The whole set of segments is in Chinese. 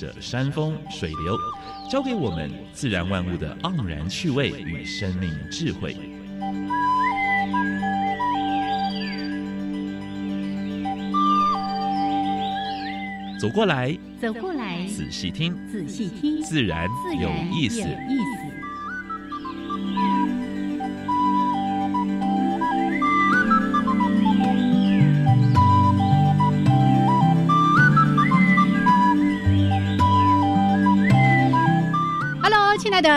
着山峰、水流，教给我们自然万物的盎然趣味与生命智慧。走过来，走过来，仔细听，仔细听，自然有意思。有意思。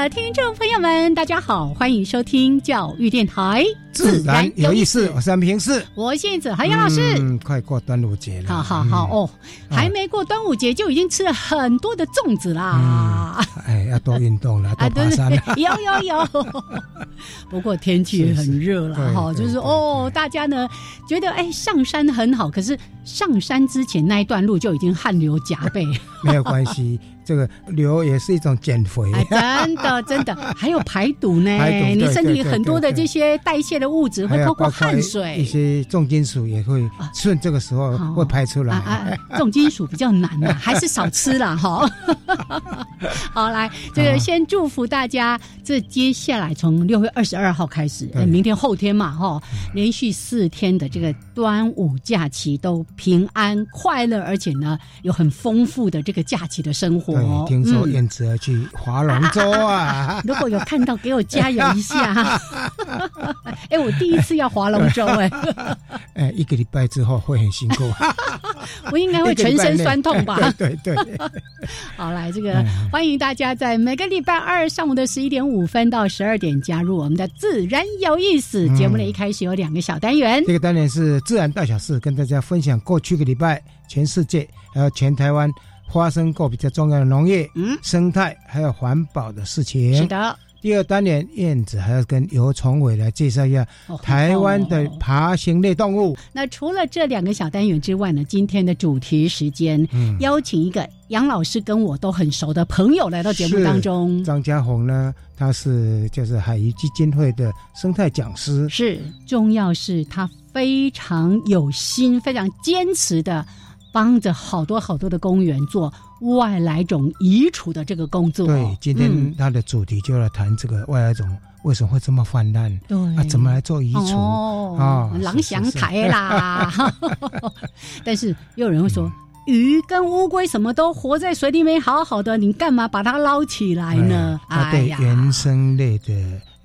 的听众朋友们，大家好，欢迎收听教育电台，自然有意思，我是安平市。我现在何阳老师。嗯，快过端午节了。好好好、哦，还没过端午节就已经吃了很多的粽子啦。嗯，哎，要多运动了，啊，多爬山了。有有有。不过天气也很热了哈，是是就是哦，大家呢觉得哎上山很好，可是上山之前那一段路就已经汗流浃背。没有关系，这个流也是一种减肥。哎，真的 真的，还有排毒呢。排毒你身体很多的这些代谢的物质会透过汗水。些重金属也会趁这个时候会排出啊来。啊，重金属比较难呐，还是少吃啦哈。好，来，这个先祝福大家，这接下来从六月二十二号开始，明天后天嘛哈，连续四天的这个端午假期都平安快乐，而且呢有很丰富的这个假期的生活。对，听说嗯燕子要去划龙舟啊。如果有看到，给我加油一下。哎，我第一次要划龙舟，哎，哎，一个礼拜之后会很辛苦，我应该会全身酸痛吧？对对对，好，来这个嗯欢迎大家在每个礼拜二上午的十一点五分到十二点加入我们的自然有意思嗯节目呢。一开始有两个小单元，这个单元是自然大小事，跟大家分享过去个礼拜全世界还有全台湾发生过比较重要的农业、嗯，生态还有环保的事情。是。的，第二单元燕子还要跟尤崇伟来介绍一下哦台湾的哦爬行类动物。那除了这两个小单元之外呢，今天的主题时间嗯，邀请一个杨老师跟我都很熟的朋友来到节目当中。张家宏呢，他是就是海鱼基金会的生态讲师。是，重要是他非常有心、非常坚持的，帮着好多好多的公园做外来种移除的这个工作。对，今天嗯他的主题就来谈这个外来种为什么会这么泛滥，对啊，怎么来做移除？哦啊，狼翔台啦。但是又有人会说。鱼跟乌龟什么都活在水里面好好的，你干嘛把它捞起来呢？哎它对原生类的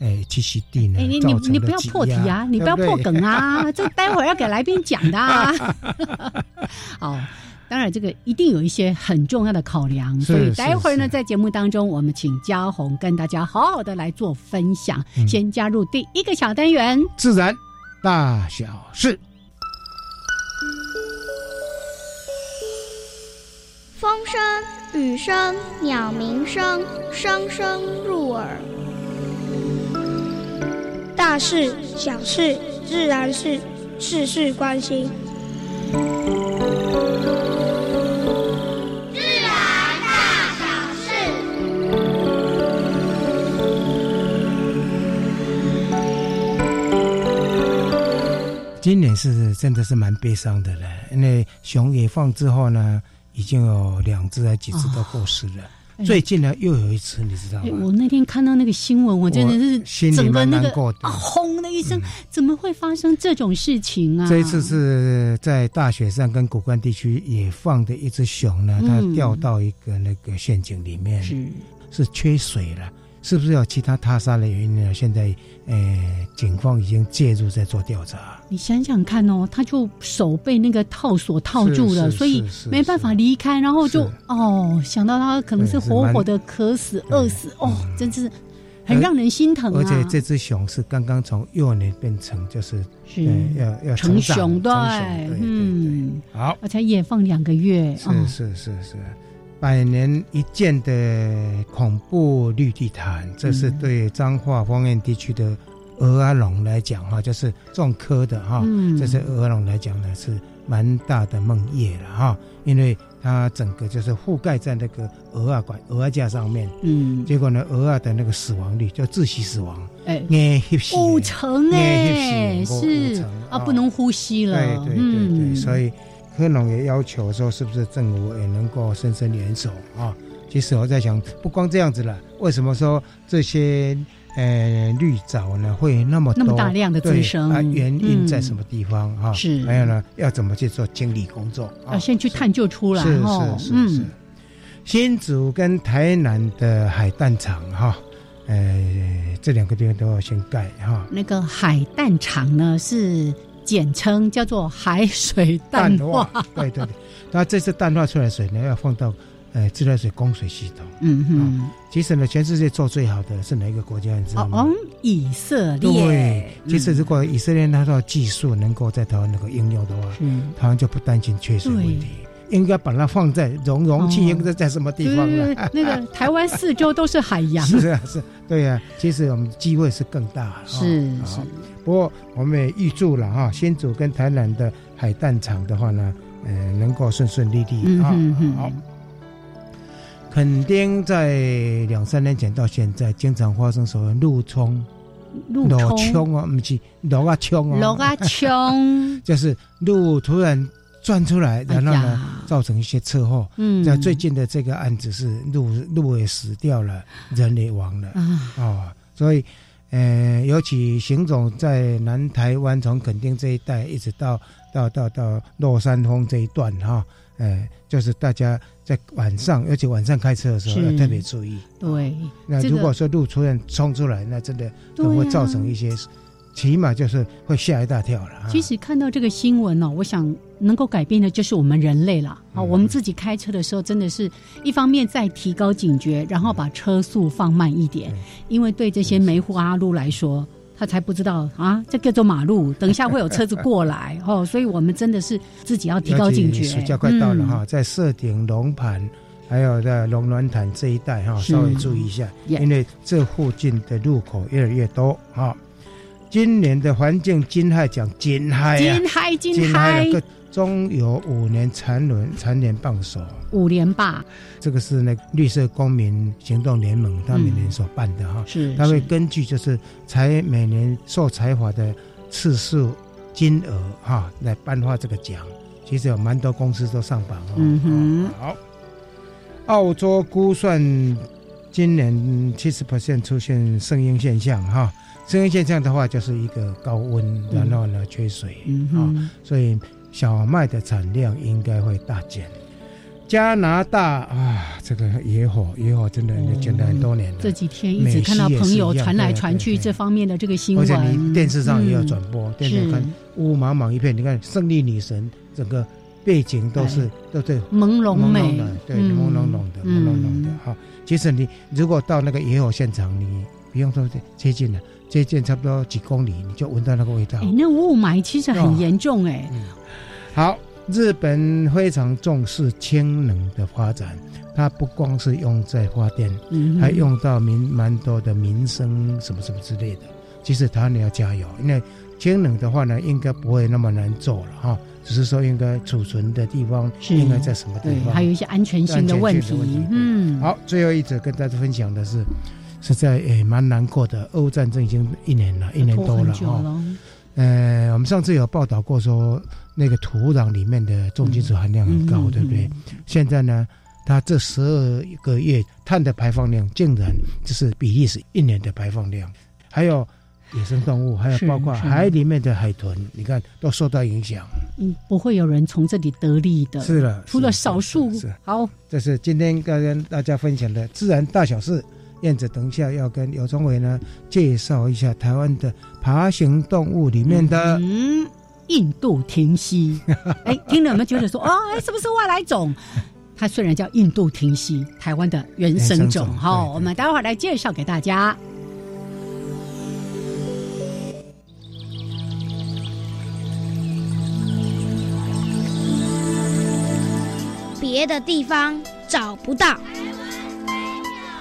诶栖息地呢哎，你你你不要破题啊，你不要破梗啊，这待会儿要给来宾讲的啊。好，当然这个一定有一些很重要的考量，所以待会儿呢，在节目当中，我们请嘉宏跟大家好好的来做分享。嗯先加入第一个小单元，自然大小事。风声、雨声、鸟鸣声，声声入耳。大事、小事、自然是事事关心。今年是真的是蛮悲伤的了，因为熊野放之后呢，已经有两只还几只都过世了。哎最近呢，又有一次，你知道哎吗？我那天看到那个新闻，我真的是心里整个那个蛮难过的。啊，轰的一声，怎么会发生这种事情啊？这一次是在大雪山跟古关地区野放的一只熊呢，它嗯。掉到一个那个陷阱里面，是。是缺水了，是不是有其他他杀的原因呢？现在，呃，警方已经介入在做调查。你想想看哦，他就手被那个套索套住了，所以没办法离开，然后就哦，想到他可能是活活的渴死、对饿死，哦，嗯真是很让人心疼啊！而且这只熊是刚刚从幼年变成就是是呃要要成成熊，对嗯，好，而且也放两个月，哦是是是是，百年一见的恐怖绿地毯，这是嗯。对彰化方言地区的鹅阿龙来讲哈，就是种科的哈，嗯。这是鹅龙来讲呢是蛮大的梦魇了哈，因为它整个就是覆盖在那个鹅啊管鹅啊架上面，嗯，结果呢鹅啊的那个死亡率就窒息死亡，哎，五成哎，是啊，啊不能呼吸了，对对对对，嗯。所以科农也要求说，是不是政府也能够伸伸援手啊？其实我在想，不光这样子了，为什么说这些呃绿藻呢会那么那么大量的滋生啊？原因在什么地方啊？是还有呢，要怎么去做清理工作啊？要先去探究出来是。是是是。新竹跟台南的海淡厂哈，呃，这两个地方都要先盖哈。那个海淡厂呢是简称叫做海水淡化，对对对。那这次淡化出来的水呢，要放到呃自来水供水系统。嗯哼。其实呢，全世界做最好的是哪一个国家？你知道吗？哦，以色列。对，其实如果以色列那套技术能够在台湾能够应用的话，嗯，台湾就不担心缺水问题。应该把它放在容容器，应该在什么地方呢？那个台湾四周都是海洋。是啊，是，对呀。其实我们机会是更大。是是。不过我们也预祝了哈，新竹跟台南的海淡厂的话呢，呃，能够顺顺利利啊。好。垦丁在两三年前到现在，经常发生所谓路冲、路冲啊，不是路啊冲啊，路啊冲，就是路突然。转出来，然后呢，造成一些车祸。嗯，在最近的这个案子是路路也死掉了，人也亡了。啊，哦，所以，呃，尤其邢总在南台湾从垦丁这一带一直到到到到落山峰这一段哈，呃，就是大家在晚上，尤其晚上开车的时候要特别注意。对，那如果说路出现冲出来，那真的都会造成一些。起码就是会吓一大跳了。其实看到这个新闻呢，我想能够改变的就是我们人类了。啊，我们自己开车的时候，真的是一方面在提高警觉，然后把车速放慢一点。因为对这些梅户阿路来说，他才不知道啊，这叫做马路，等一下会有车子过来 哦。所以我们真的是自己要提高警觉。暑假快到了哈，在设顶龙盘，还有在龙銮潭这一带哈，稍微注意一下，因为这附近的路口越来越多哈。今年的环境金害奖金害啊，金害金海，中有五年蝉轮蝉联榜首，五年吧。这个是那绿色公民行动联盟他每年所办的哈，是他会根据就是才每年受采访的次数金额哈来颁发这个奖。其实有蛮多公司都上榜哦。嗯哼，好，澳洲估算今年七十 percent 出现声音现象哈。声音现象的话，就是一个高温，然后呢缺水啊，所以小麦的产量应该会大减。加拿大啊，这个野火，野火真的减了很多年了。这几天一直看到朋友传来传去这方面的这个新闻，而且你电视上也有转播，电视看雾茫茫一片，你看胜利女神整个背景都是都是朦胧美的，对，朦胧胧的，朦胧胧的哈。其实你如果到那个野火现场，你不用说接近了。接近差不多几公里，你就闻到那个味道。哎，那雾霾其实很严重哎。好，日本非常重视氢能的发展，它不光是用在发电，还用到民蛮多的民生什么什么之类的。其实它你要加油，因为氢能的话呢，应该不会那么难做了哈，只是说应该储存的地方应该在什么地方，还有一些安全性的问题。嗯，好，最后一则跟大家分享的是。实在也蛮难过的。俄乌战争已经一年了，一年多了哈。呃，我们上次有报道过说，那个土壤里面的重金属含量很高，对不对？现在呢，它这十二个月碳的排放量竟然就是比利时一年的排放量。还有野生动物，还有包括海里面的海豚，你看都受到影响。嗯，不会有人从这里得利的。是了，除了少数是。好，这是今天跟大家分享的自然大小事。燕子，等一下要跟刘忠伟呢介绍一下台湾的爬行动物里面的嗯印度停蜥。哎，听了有没有觉得说，哦，哎是不是外来种？它虽然叫印度停蜥，台湾的原生种。哦，我们待会儿来介绍给大家。别的地方找不到。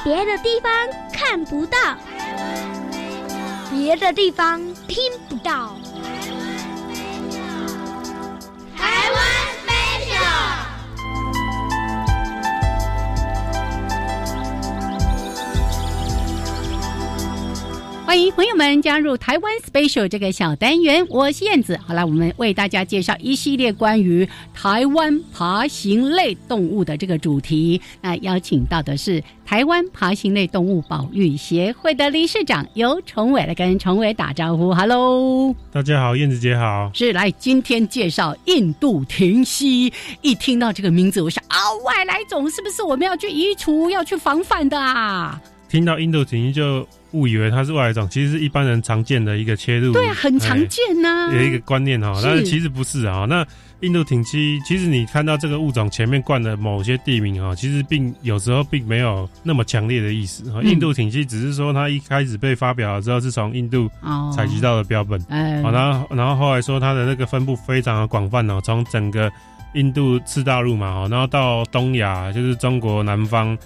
别的地方看不到，别的地方听不到。台湾飞鸟欢迎朋友们加入台湾 Special 这个小单元，我是燕子。好了，我们为大家介绍一系列关于台湾爬行类动物的这个主题。那邀请到的是台湾爬行类动物保育协会的理事长尤崇伟来跟崇伟打招呼。Hello，大家好，燕子姐好。是来今天介绍印度停息。一听到这个名字，我想啊，外来种是不是我们要去移除、要去防范的啊？听到印度停息就。误以为它是外来种，其实是一般人常见的一个切入，对啊，很常见呐。有一个观念哈，但是其实不是啊。那印度挺蜥，其实你看到这个物种前面冠的某些地名哈，其实并有时候并没有那么强烈的意思。印度挺蜥只是说它一开始被发表了之后是从印度采集到的标本，好，然后然后后来说它的那个分布非常的广泛哦，从整个印度次大陆嘛，然后到东亚，就是中国南方。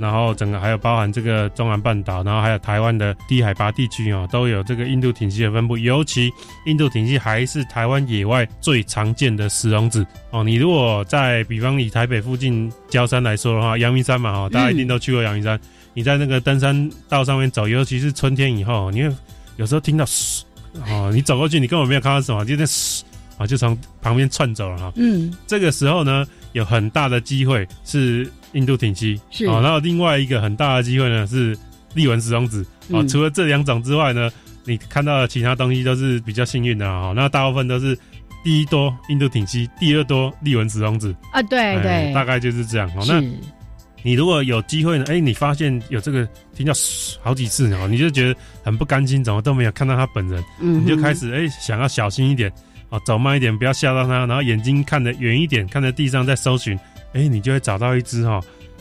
然后整个还有包含这个中南半岛，然后还有台湾的低海拔地区哦，都有这个印度挺蜥的分布。尤其印度挺蜥还是台湾野外最常见的食虫子哦。你如果在比方以台北附近郊山来说的话，阳明山嘛哈，大家一定都去过阳明山。你在那个登山道上面走，尤其是春天以后，你会有时候听到嘶哦，你走过去，你根本没有看到什么，就在嘶啊，就从旁边窜走了哈。嗯，这个时候呢，有很大的机会是。印度挺蜥是啊，然后另外一个很大的机会呢是利文石龙子啊。除了这两种之外呢，你看到的其他东西都是比较幸运的啊。那大部分都是第一多印度挺蜥，第二多利文石龙子啊。对对，大概就是这样。那你如果有机会呢，哎，你发现有这个听到好几次哦，你就觉得很不甘心，怎么都没有看到他本人，你就开始哎想要小心一点啊，走慢一点，不要吓到他，然后眼睛看得远一点，看着地上在搜寻。哎，你就会找到一只哈，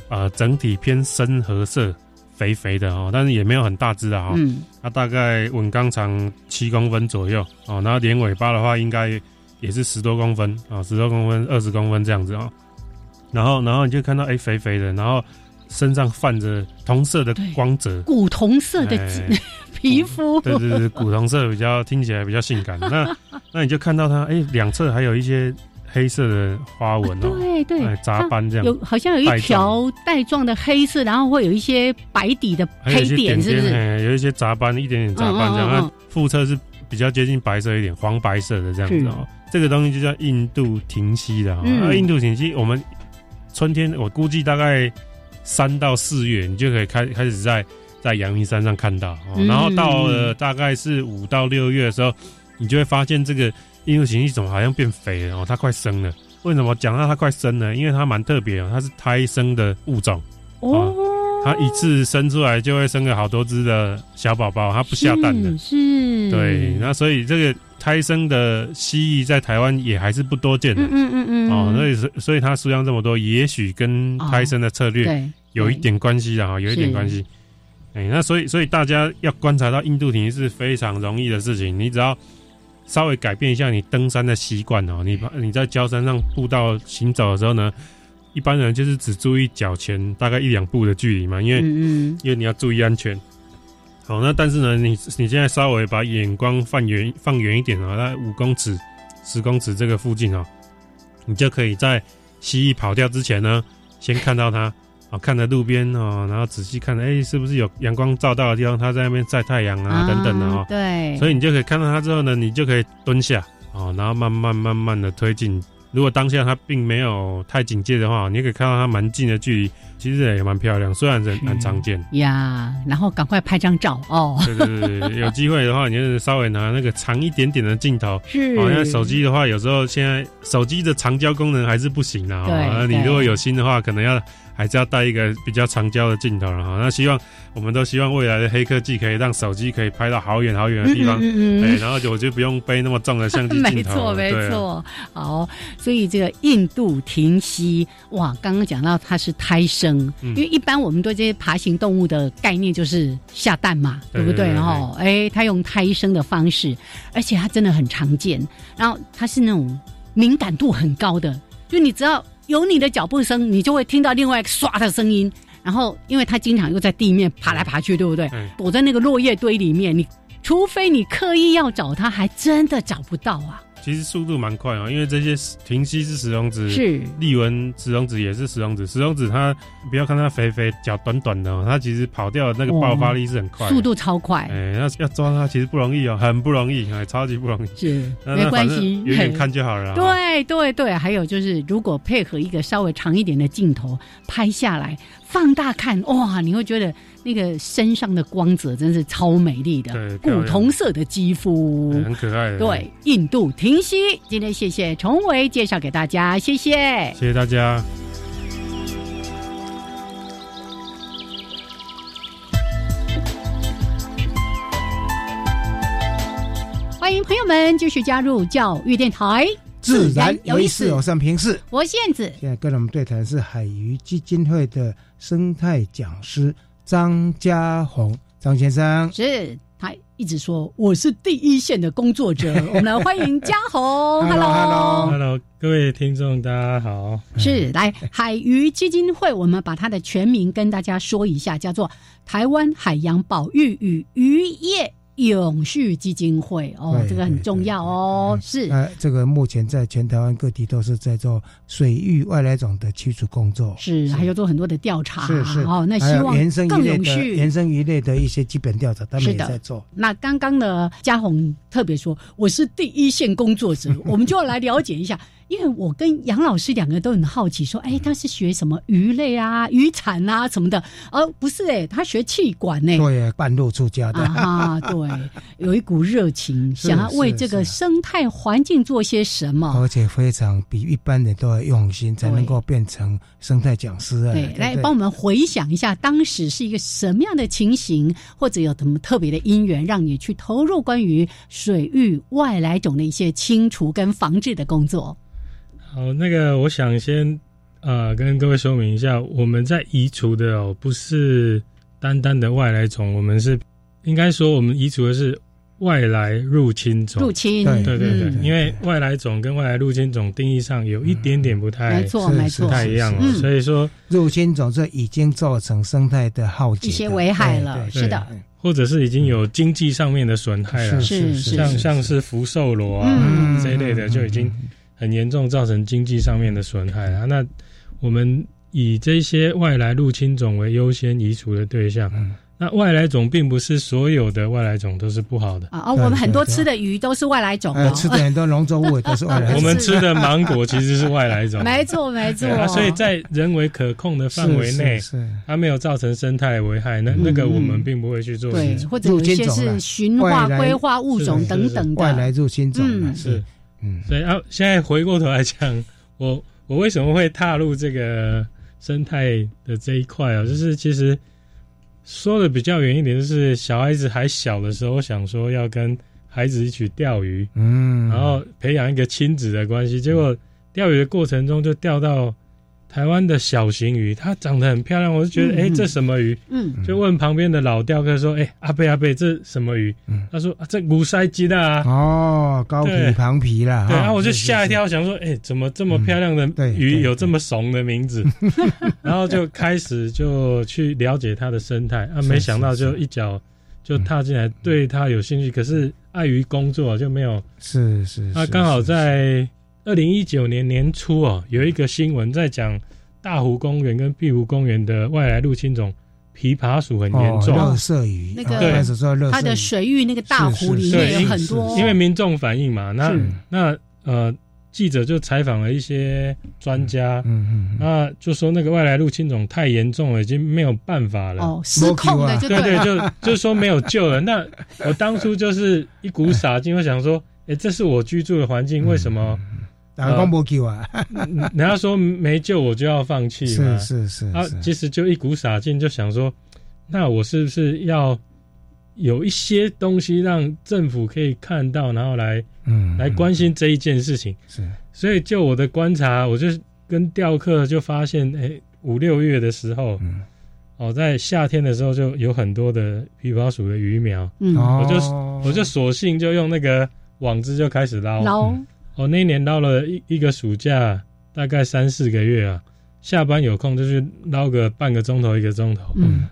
呃，整体偏深褐色、肥肥的哈，但是也没有很大只的哈。嗯。它大概稳钢长七公分左右哦，然后连尾巴的话应该也是十多公分啊，十多公分、二十公分这样子啊。然后，然后你就看到哎，肥肥的，然后身上泛着同色的光泽，古铜色的 皮肤。对对对，古铜色比较听起来比较性感。那那你就看到它哎，两侧还有一些。黑色的花纹哦，对对，杂斑这样，有好像有一条带状的黑色，然后会有一些白底的黑点，是不是？有一些杂斑，一点点杂斑这样。那腹侧是比较接近白色一点，黄白色的这样子哦。这个东西就叫印度停息的哈。那印度停息，我们春天我估计大概三到四月，你就可以开开始在在阳明山上看到。然后到了大概是五到六月的时候，你就会发现这个。印度型一种好像变肥了哦，它快生了。为什么讲到它快生呢？因为它蛮特别哦，它是胎生的物种哦。它一次生出来就会生个好多只的小宝宝，它不下蛋的。是，对。那所以这个胎生的蜥蜴在台湾也还是不多见的。嗯嗯嗯。哦，所以所以它数量这么多，也许跟胎生的策略有一点关系的哈，有一点关系。哎，那所以所以大家要观察到印度体是非常容易的事情，你只要。稍微改变一下你登山的习惯哦，你你在焦山上步道行走的时候呢，一般人就是只注意脚前大概一两步的距离嘛，因为因为你要注意安全。好，那但是呢，你你现在稍微把眼光放远放远一点啊，在五公尺、十公尺这个附近哦，你就可以在蜥蜴跑掉之前呢，先看到它。啊，看着路边哦，然后仔细看，哎，是不是有阳光照到的地方？它在那边晒太阳啊，等等的哦。对。所以你就可以看到它之后呢，你就可以蹲下，哦，然后慢慢慢慢的推进。如果当下它并没有太警戒的话，你可以看到它蛮近的距离，其实也蛮漂亮，虽然是很常见。呀，然后赶快拍张照哦。对对对，有机会的话，你就稍微拿那个长一点点的镜头。是。哦，因为手机的话，有时候现在手机的长焦功能还是不行的哦。对。你如果有心的话，可能要。还是要带一个比较长焦的镜头了哈。那希望我们都希望未来的黑科技可以让手机可以拍到好远好远的地方，哎，然后就我就不用背那么重的相机镜头。没错，没错。好，所以这个印度停息哇，刚刚讲到它是胎生，因为一般我们对这些爬行动物的概念就是下蛋嘛，对不对？哈，哎，它用胎生的方式，而且它真的很常见，然后它是那种敏感度很高的，就你只要。有你的脚步声，你就会听到另外一个唰的声音。然后，因为它经常又在地面爬来爬去，对不对？躲在那个落叶堆里面，你除非你刻意要找它，还真的找不到啊。其实速度蛮快哦，因为这些停息是石龙子，是立文石龙子也是石龙子，石龙子它不要看它肥肥脚短短的，哦它其实跑掉那个爆发力是很快，速度超快。哎，那要抓它其实不容易哦，很不容易，哎，超级不容易。是 没关系，远远看就好了。对对对，还有就是如果配合一个稍微长一点的镜头拍下来，放大看，哇，你会觉得。那个身上的光泽真是超美丽的，古铜色的肌肤，很可爱。对，印度停息，今天谢谢崇伟介绍给大家，谢谢，谢谢大家。欢迎朋友们继续加入教育电台，自然有意思，有善平视。我燕子，现在跟我们对谈是海鱼基金会的生态讲师。张家宏，张先生是他一直说我是第一线的工作者。我们来欢迎家宏，Hello，Hello，Hello，各位听众，大家好。是来海鱼基金会，我们把它的全名跟大家说一下，叫做台湾海洋保育与渔业。永续基金会哦，这个很重要哦。是，呃，这个目前在全台湾各地都是在做水域外来种的驱除工作，是，还有做很多的调查，是是哦。那希望更永续，延伸鱼类的一些基本调查，他们也在做。那刚刚呢，嘉宏特别说，我是第一线工作者，我们就要来了解一下。因为我跟杨老师两个都很好奇，说，哎，他是学什么鱼类啊、渔产啊什么的？而不是哎，他学气管呢。对，半路出家的啊，对，有一股热情，想要为这个生态环境做些什么，而且非常比一般人都要用心，才能够变成生态讲师啊。对，来帮我们回想一下，当时是一个什么样的情形，或者有什么特别的因缘，让你去投入关于水域外来种的一些清除跟防治的工作。好，那个我想先呃跟各位说明一下，我们在移除的哦，不是单单的外来种，我们是应该说我们移除的是外来入侵种。入侵，对对对，因为外来种跟外来入侵种定义上有一点点不太，没错没错，不太一样哦。所以说入侵种这已经造成生态的浩劫，一些危害了，是的，或者是已经有经济上面的损害了，是是，像像是福寿螺啊这一类的就已经。很严重，造成经济上面的损害啊！那我们以这些外来入侵种为优先移除的对象。那外来种并不是所有的外来种都是不好的啊！我们很多吃的鱼都是外来种，吃的很多农作物都是外来种。我们吃的芒果其实是外来种，没错没错。所以在人为可控的范围内，它没有造成生态危害，那那个我们并不会去做。对，或者有些是驯化、规划物种等等的外来入侵种是。嗯，所以啊，现在回过头来讲，我我为什么会踏入这个生态的这一块啊？就是其实说的比较远一点，就是小孩子还小的时候，想说要跟孩子一起钓鱼，嗯，然后培养一个亲子的关系，结果钓鱼的过程中就钓到。台湾的小型鱼，它长得很漂亮，我就觉得，哎，这什么鱼？嗯，就问旁边的老钓客说，哎，阿贝阿贝，这什么鱼？嗯他说，啊这古塞鸡的啊。哦，高皮旁皮啦。对，然后我就吓一跳，想说，哎，怎么这么漂亮的鱼有这么怂的名字？然后就开始就去了解它的生态，啊，没想到就一脚就踏进来，对它有兴趣，可是碍于工作就没有。是是。啊，刚好在。二零一九年年初哦，有一个新闻在讲大湖公园跟碧湖公园的外来入侵种琵琶鼠很严重，热色鱼。那个它的水域那个大湖里面。有很多，因为民众反映嘛，那那呃记者就采访了一些专家，嗯嗯，那就说那个外来入侵种太严重了，已经没有办法了，哦，失控的，对对，就就说没有救了。那 我当初就是一股傻劲，我想说，哎，这是我居住的环境，为什么？打光波救啊！人家说没救我就要放弃嘛，是是是啊，其实就一股傻劲，就想说，那我是不是要有一些东西让政府可以看到，然后来嗯来关心这一件事情？是，所以就我的观察，我就跟钓客就发现，哎，五六月的时候，哦，在夏天的时候就有很多的琵琶鼠的鱼苗，嗯，我就我就索性就用那个网子就开始捞。捞。我那一年捞了一一个暑假，大概三四个月啊，下班有空就去捞个半个钟头一个钟头。嗯，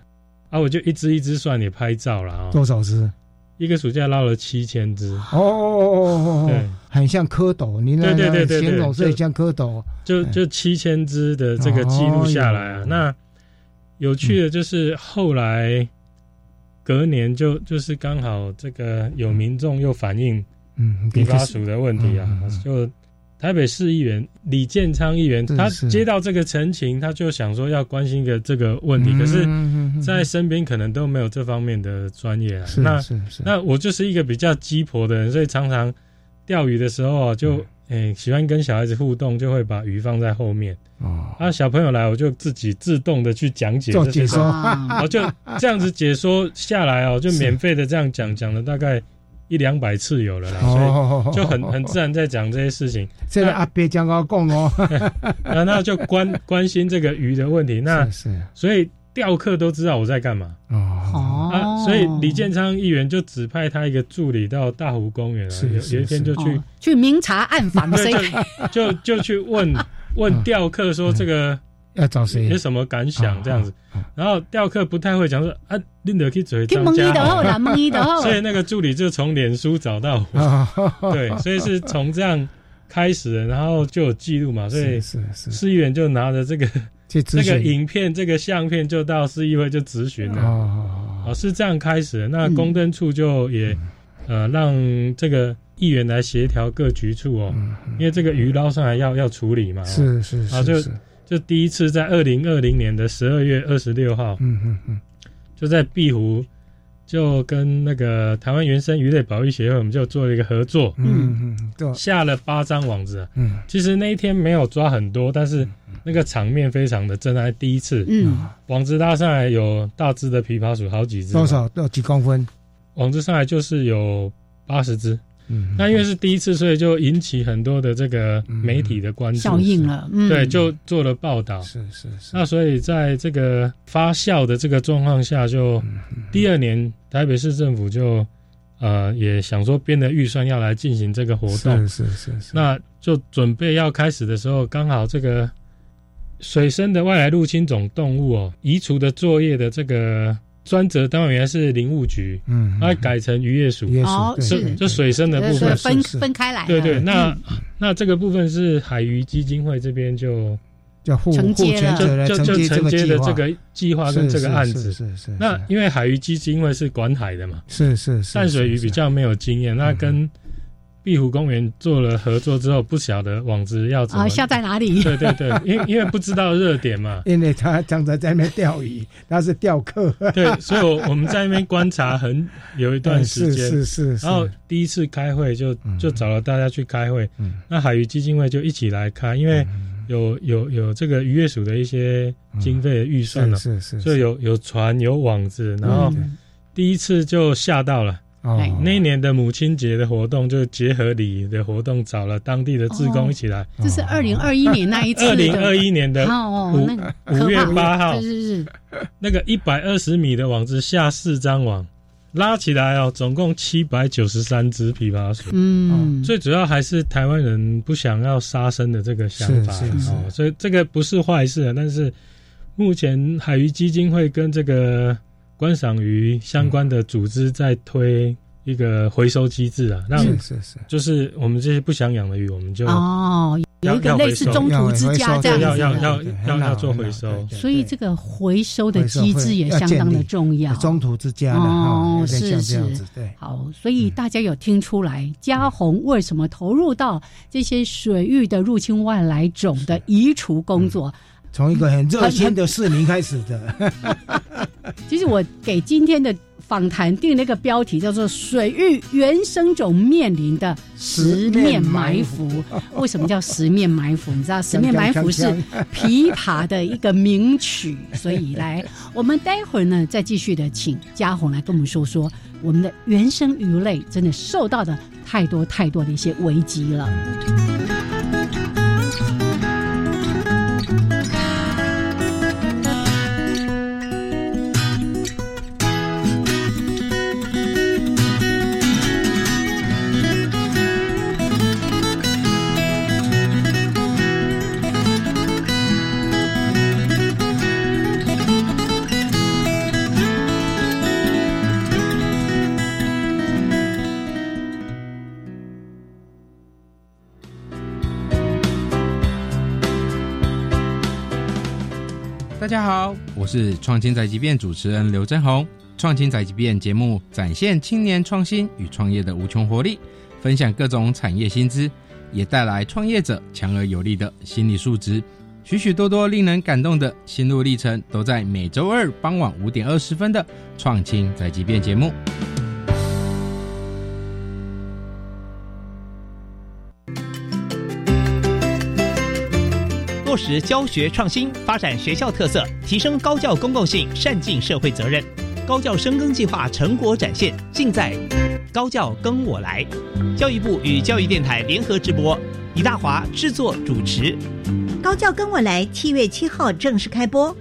啊，我就一只一只算，你拍照了啊。多少只？一个暑假捞了七千只。哦哦哦哦哦，对，很像蝌蚪，你那对对对形容就像蝌蚪，就就七千只的这个记录下来啊。哦那有趣的就是后来隔年就就是刚好这个有民众又反映嗯，琵琶鼠的问题啊嗯嗯嗯，就台北市议员李建昌议员，他接到这个陈情，他就想说要关心个这个问题，可是，在身边可能都没有这方面的专业啊。是那是是，那我就是一个比较鸡婆的人，所以常常钓鱼的时候啊，就诶、喜欢跟小孩子互动，就会把鱼放在后面。哦，啊，小朋友来，我就自己自动的去讲解解说。啊 我就这样子解说下来哦，就免费的这样讲，讲了大概一两百次有了啦，所哦以就很很自然在讲这些事情。这个阿伯讲我讲哦，然后就关关心这个鱼的问题，那是是。所以钓客都知道我在干嘛。哦，哦。啊，所以李建昌议员就指派他一个助理到大湖公园啊，有是是有一天就去哦去明察暗访，对谁就就就去问 问嗯钓客说这个要找谁？有？什么感想？这样子。哦，然后钓客不太会讲说啊，拎得去嘴去张家 所以那个助理就从脸书找到对，所以是从这样开始的，然后就有记录嘛，所以是是是，市议员就拿着这个 这个影片、这个相片，就到市议会就咨询了。哦哦，是这样开始的。那嗯。公灯处就也、呃让这个议员来协调各局处哦，嗯因为这个鱼捞上来要要处理嘛。哦，是是啊就是是，就第一次在二零二零年的十二月二十六号，嗯嗯嗯，就在碧湖。就跟那个台湾原生鱼类保育协会，我们就做了一个合作，嗯嗯对，下了八张网子啊。嗯其实那一天没有抓很多，但是那个场面非常的震撼。第一次嗯，网子拉上来有大只的琵琶鼠好几只，多？少多几公分？网子上来就是有八十只。嗯，那因为是第一次，所以就引起很多的这个媒体的关注，效应了，嗯，对，就做了报道。是是是，那所以在这个发酵的这个状况下，就第二年台北市政府就呃也想说编的预算要来进行这个活动，是是是是，那就准备要开始的时候，刚好这个水生的外来入侵种动物哦，移除的作业的这个专责单位原来是林务局，嗯，它改成渔业署，哦是。是就水生的部分。分分开来，对对，那嗯。那这个部分是海鱼基金会这边就叫护护承接了。权者来就就就承接的这个计划跟这个案子。是是是，那因为海鱼基金会是管海的嘛，是是是淡水鱼比较没有经验，那跟碧湖公园做了合作之后，不晓得网子要怎么啊，下在哪里？对对对，因为因为不知道热点嘛，因为他常常在那边钓鱼，他是钓客，对，所以我我们在那边观察很有一段时间，是是是，然后第一次开会就嗯。就找了大家去开会，嗯。那海鱼基金会就一起来开，因为有有有这个渔业署的一些经费的预算了，是是是，所以有有船有网子，然后嗯。第一次就吓到了。哦。那一年的母亲节的活动，就结合礼仪的活动，找了当地的志工一起来。这是二零二一年那一次的，二零二一年的 哦，五那个五月八号。是是是，那个一百二十米的网子下四张网，拉起来哦，总共七百九十三只琵琶鼠。嗯，最主要还是台湾人不想要杀生的这个想法是是是。哦，所以这个不是坏事啊。但是目前海鱼基金会跟这个观赏鱼相关的组织在推一个回收机制啊，让是是是，就是我们这些不想养的鱼，我们就哦，有一个要类似中途之家这样子的，要要要要要做回收。所以这个回收的机制也相当的重要。中途之家哦是是。好，所以大家有听出来，嘉宏为什么投入到这些水域的入侵外来种的移除工作？从一个很热心的市民开始的，其实我给今天的访谈定了一个标题，叫做“水域原生种面临的十面埋伏”。为什么叫十面埋伏？你知道，十面埋伏是琵琶的一个名曲，所以来，我们待会儿呢再继续的请嘉宏来跟我们说说我们的原生鱼类真的受到的太多太多的一些危机了。大家好，我是创新宅急便主持人刘真宏。创新宅急便节目展现青年创新与创业的无穷活力，分享各种产业新知，也带来创业者强而有力的心理素质。许许多多令人感动的心路历程，都在每周二傍晚五点二十分的创新宅急便节目。落实教学创新，发展学校特色，提升高教公共性，善尽社会责任。高教深耕计划成果展现，尽在高教跟我来。教育部与教育电台联合直播，李大华制作主持。高教跟我来，七月七号正式开播，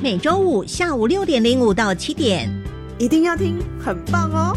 每周五下午六点零五到七点，一定要听，很棒哦。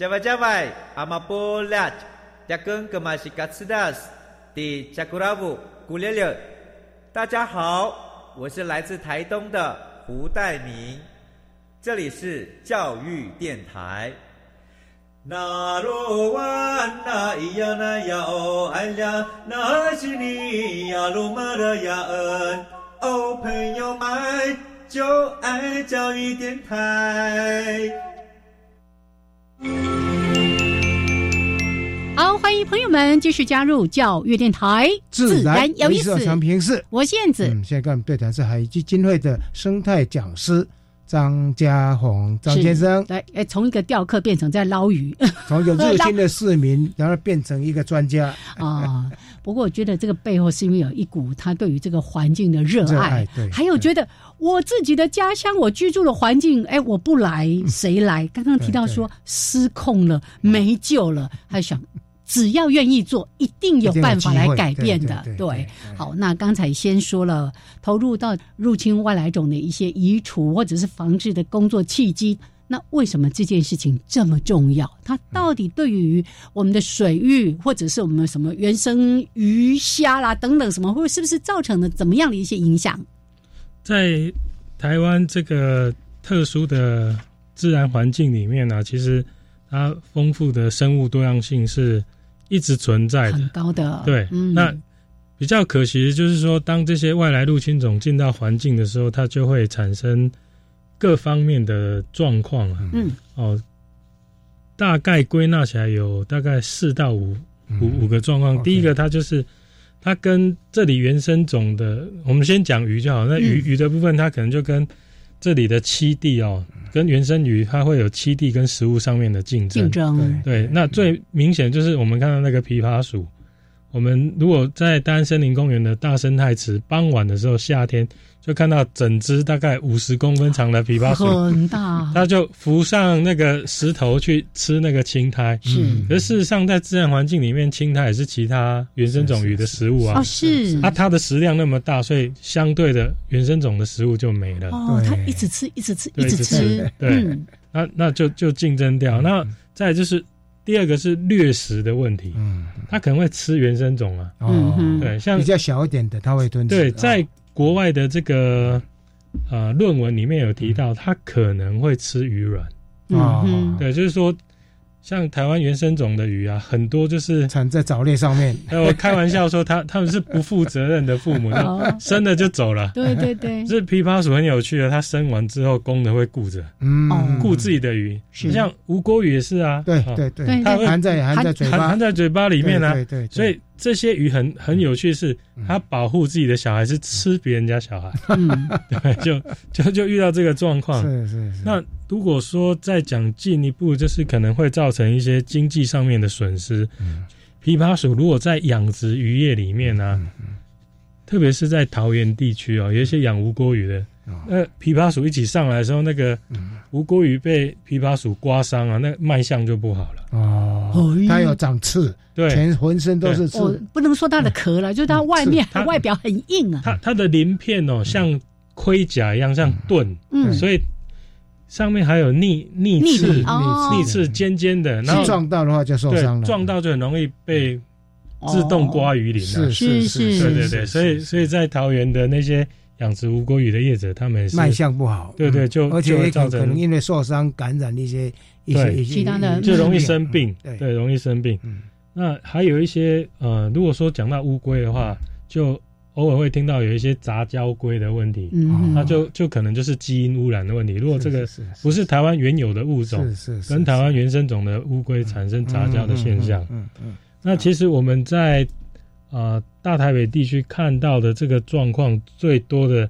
加外加外，阿玛波拉，加根格玛西卡斯达斯。第加古拉布古列列，大家好，我是来自台东的胡代明，这里是教育电台。那罗哇那咿呀那呀哦哎呀，那是你呀鲁玛的呀恩哦，朋友们就爱教育电台。好，欢迎朋友们继续加入教育电台，自然有意思。常平是，我是燕子。嗯，现在跟我们对谈是海基金会的生态讲师张家宏张先生。对，哎，从一个钓客变成在捞鱼，从一个热心的市民，然后变成一个专家啊。不过我觉得这个背后是因为有一股他对于这个环境的热爱，对，还有觉得我自己的家乡，我居住的环境，哎，我不来谁来？刚刚提到说失控了，没救了，还想。只要愿意做，一定有办法来改变的。对，好，那刚才先说了，投入到入侵外来种的一些移除或者是防治的工作契机，那为什么这件事情这么重要？它到底对于我们的水域，或者是我们什么原生鱼虾啦等等什么，会是不是造成了怎么样的一些影响？在台湾这个特殊的自然环境里面呢，其实它丰富的生物多样性是。一直存在的很高的对，那比较可惜的就是说，当这些外来入侵种进到环境的时候，它就会产生各方面的状况啊。嗯，哦，大概归纳起来有大概四到五五五个状况。第一个，它就是它跟这里原生种的，我们先讲鱼就好。那鱼鱼的部分，它可能就跟这里的栖地哦。跟原生鱼，它会有栖地跟食物上面的竞争。竞争对，那最明显就是我们看到那个琵琶鼠。我们如果在大安森林公园的大生态池，傍晚的时候，夏天。就看到整只大概五十公分长的琵琶鼠，很大，它就浮上那个石头去吃那个青苔。是，而事实上，在自然环境里面，青苔也是其他原生种鱼的食物啊。哦，是。啊，它的食量那么大，所以相对的原生种的食物就没了。哦，它一直吃，一直吃，一直吃。对，那那就就竞争掉。那再就是第二个是掠食的问题。嗯，它可能会吃原生种啊。哦，对，像比较小一点的，它会吞。对，在国外的这个呃论文里面有提到，它可能会吃鱼卵。啊，对，就是说。像台湾原生种的鱼啊，很多就是产在藻类上面。我开玩笑说，他他们是不负责任的父母，生了就走了。对对对，这琵琶鼠很有趣的，它生完之后，公的会顾着，嗯，顾自己的鱼。像吴锅鱼也是啊，对对对，它含在含在嘴巴，含在嘴巴里面啊。对对，所以这些鱼很很有趣，是它保护自己的小孩，是吃别人家小孩。嗯，对，就就就遇到这个状况。是是是。那如果说再讲进一步，就是可能会造成一些经济上面的损失。琵琶鼠如果在养殖渔业里面呢，特别是在桃园地区哦，有一些养无锅鱼的，那琵琶鼠一起上来的时候，那个吴郭鱼被琵琶鼠刮伤啊，那卖相就不好了。哦，它有长刺，对，全浑身都是我刺。不能说它的壳了，就是它外面它外表很硬啊。它它的鳞片哦，像盔甲一样，像盾，嗯所以上面还有逆逆逆刺，逆刺尖尖的，然后撞到的话就受对伤了。撞到就很容易被自动刮鱼鳞了。是是是，对对对，所以所以在桃园的那些养殖吴郭鱼的业者，他们卖相不好。对对，就而且也就会造成可可能因为受伤感染一些一些对。一些其他的就容易生病，对。对，容易生病。那还有一些呃，如果说讲到乌龟的话，就偶尔会听到有一些杂交龟的问题，嗯。那就就可能就是基因污染的问题。如果这个不是台湾原有的物种，是是是跟台湾原生种的乌龟产生杂交的现象，嗯嗯。那其实我们在呃大台北地区看到的这个状况最多的，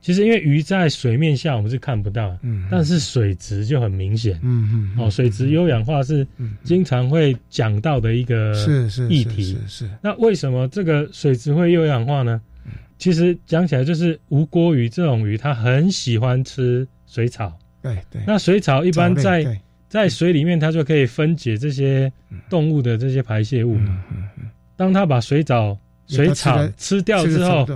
其实因为鱼在水面下我们是看不到，嗯但是水质就很明显，嗯嗯哦，水质优氧化是经常会讲到的一个是是是议题。是是那为什么这个水质会优氧化呢？其实讲起来就是无锅鱼这种鱼，它很喜欢吃水草。对对。那水草一般在在水里面，它就可以分解这些动物的这些排泄物。当它把水藻、水草吃掉之后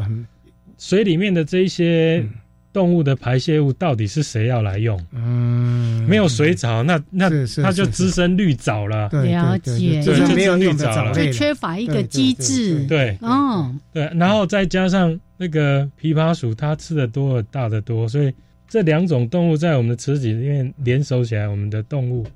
水里面的这一些动物的排泄物到底是谁要来用？嗯，没有水草，那那它就滋生绿藻了。了解。对，对这没有绿藻类。了，就缺乏一个机制。对哦，对，然后再加上那个枇杷鼠，它吃的多了大的多，所以这两种动物在我们的池子里面联手起来，我们的动物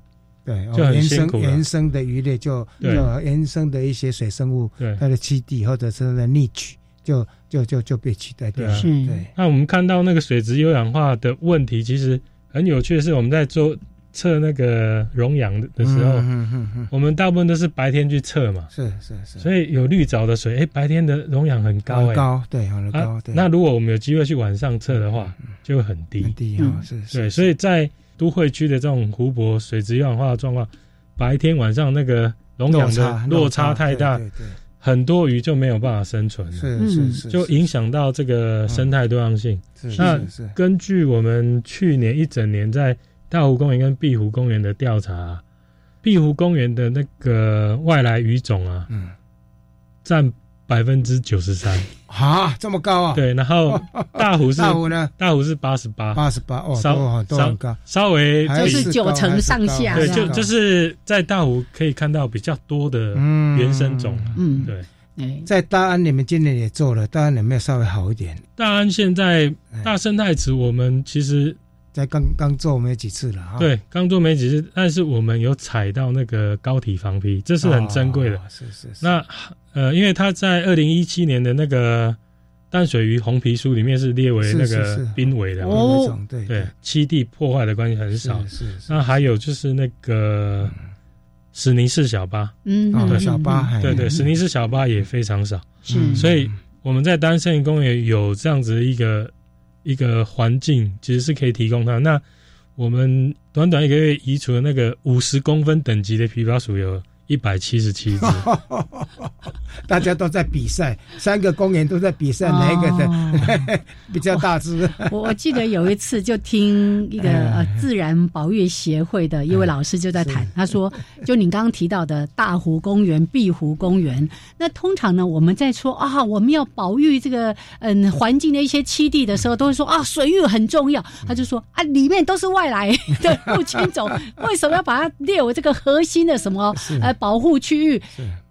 对，就很哦原生辛苦了。原生的鱼类就对。就原生的一些水生物，对。它的栖地或者是它的溺取，就就就就被取代掉了。对啊，对，那我们看到那个水质有氧化的问题，其实很有趣的是，我们在做测那个溶氧的时候，嗯嗯嗯嗯我们大部分都是白天去测嘛，是是是，所以有绿藻的水，哎，白天的溶氧很高，哎，很高，对，很高啊，对。那如果我们有机会去晚上测的话，就会很低，很低啊，是是，对，所以在都会区的这种湖泊水质氧化的状况，白天晚上那个溶氧的落差太大，对对对。很多鱼就没有办法生存了，是是是，就影响到这个生态多样性。是那根据我们去年一整年在大湖公园跟碧湖公园的调查，碧湖公园的那个外来鱼种啊，嗯，占百分之九十三。啊，这么高啊？对，然后 大湖是大湖呢？大湖是八十八，八十八哦，稍都很都很高，稍微还就是九成上下对，就就是在大湖可以看到比较多的原生种。嗯，对。在大安你们今年也做了，大安有没有稍微好一点？大安现在大生态池，我们其实在刚刚做没几次了哈。对，刚做没几次，但是我们有采到那个高体防皮，这是很珍贵的。哦是是是。那呃，因为它在二零一七年的那个淡水鱼红皮书里面是列为那个濒危的嘛哦对对，栖地破坏的关系很少。是是是那还有就是那个史尼氏小巴，嗯小巴嘿对对，嗯史尼氏小巴也非常少。是。所以我们在单森林公园有这样子的一个一个环境，其实是可以提供它。那我们短短一个月移除了那个五十公分等级的枇杷鼠有一百七十七只，大家都在比赛，三个公园都在比赛，哪一个的？比较大只？我我记得有一次就听一个哎。呃自然保育协会的一位老师就在谈，他说，就你刚刚提到的大湖公园、碧湖公园，那通常呢我们在说啊我们要保育这个嗯环境的一些栖地的时候，都会说啊水域很重要，他就说啊里面都是外来的入侵种，为什么要把它列为这个核心的什么呃保护区域？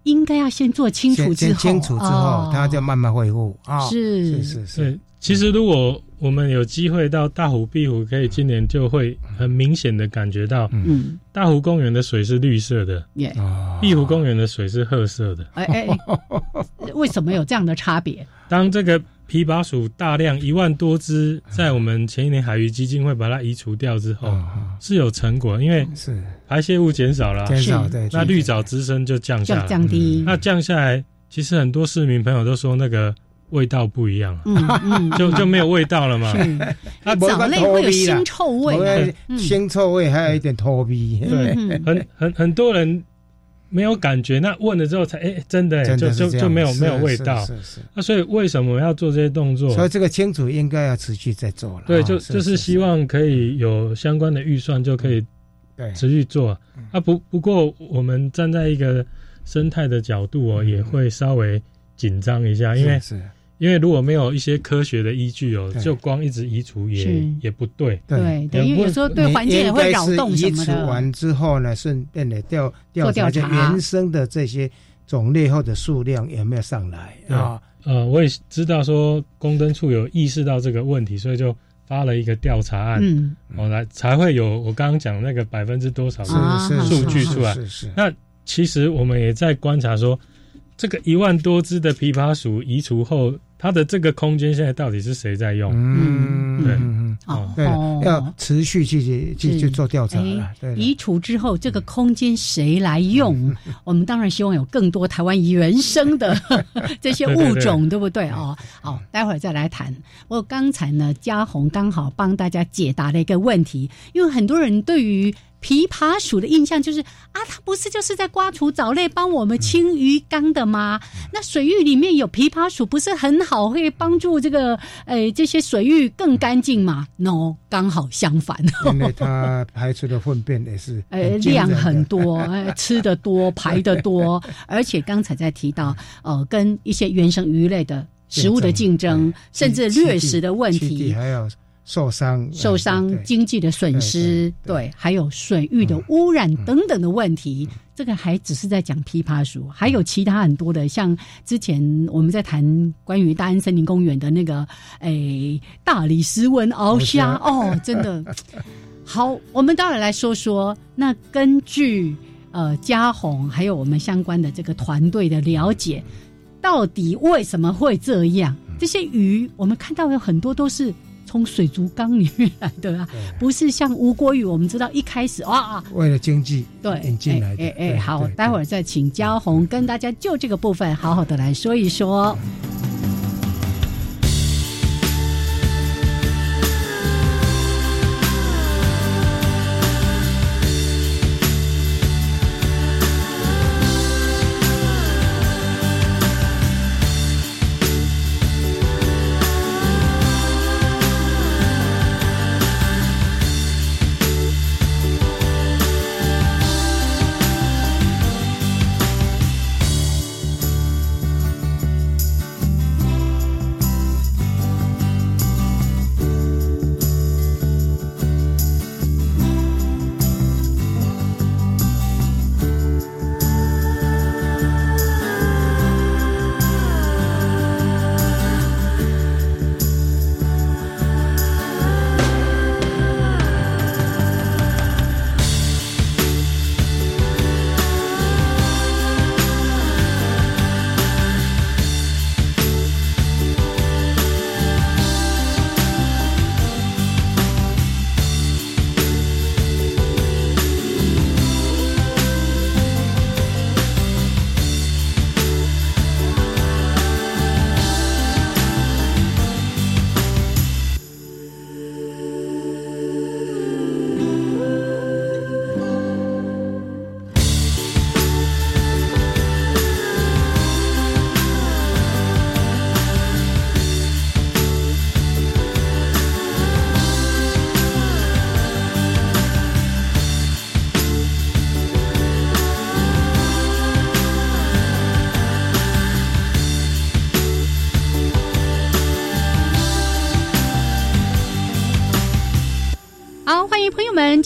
应该要先做清楚之后，清楚之后哦，它就慢慢恢复。啊。是。是是是，其实如果我们有机会到大湖、碧湖，可以今年就会很明显的感觉到，嗯，大湖公园的水是绿色的，耶，碧湖公园的水是褐色的。哎哎，哎。为什么有这样的差别？当这个枇杷鼠大量一万多只，在我们前一年海鱼基金会把它移除掉之后，是有成果，因为是。排泄物减少了，减少对，那绿藻滋生就降下来，降降低那降下来，其实很多市民朋友都说那个味道不一样，嗯嗯，就就没有味道了嘛。它藻类会有腥臭味，腥臭味还有一点脱皮。对，很很很多人没有感觉，那问了之后才哎，真的就就就没有没有味道。是是。那所以为什么要做这些动作？所以这个清楚应该要持续在做了。对，就就是希望可以有相关的预算就可以持续做。啊不不过我们站在一个生态的角度哦，也会稍微紧张一下，因为是。因为如果没有一些科学的依据哦，就光一直移除也也不对。对，因为有时候对环境也会扰动什么的。移除完之后呢，顺便的调调查原生的这些种类或者数量有没有上来啊？呃，我也知道说公灯处有意识到这个问题，所以就发了一个调查案，嗯，哦，来才会有我刚刚讲那个百分之多少的数据出来。是是。那其实我们也在观察说，这个一万多只的枇杷鼠移除后。它的这个空间现在到底是谁在用？嗯，对，哦，对，要持续去去去做调查了。对，移除之后，这个空间谁来用？我们当然希望有更多台湾原生的这些物种，对不对？哦，好，待会儿再来谈。我刚才呢，嘉宏刚好帮大家解答了一个问题，因为很多人对于。枇杷属的印象就是啊，它不是就是在刮除藻类、帮我们清鱼缸的吗？那水域里面有琵琶鼠，不是很好，会帮助这个诶这些水域更干净吗？No，刚好相反。因为它排出的粪便也是 诶量很多，吃的多，排的多，而且刚才在提到呃，跟一些原生鱼类的食物的竞争，甚至掠食的问题，还有。受伤、受伤、经济的损失，对，还有水域的污染等等的问题，这个还只是在讲枇杷树，还有其他很多的，像之前我们在谈关于大安森林公园的那个，诶，大理石纹鳌虾，哦，真的。好，我们当然来说说，那根据呃嘉宏还有我们相关的这个团队的了解，到底为什么会这样？这些鱼我们看到有很多都是。从水族缸里面来的啊，不是像吴国语，我们知道一开始啊，为了经济对引进来的。哎哎，好，待会儿再请焦红跟大家就这个部分好好的来说一说。们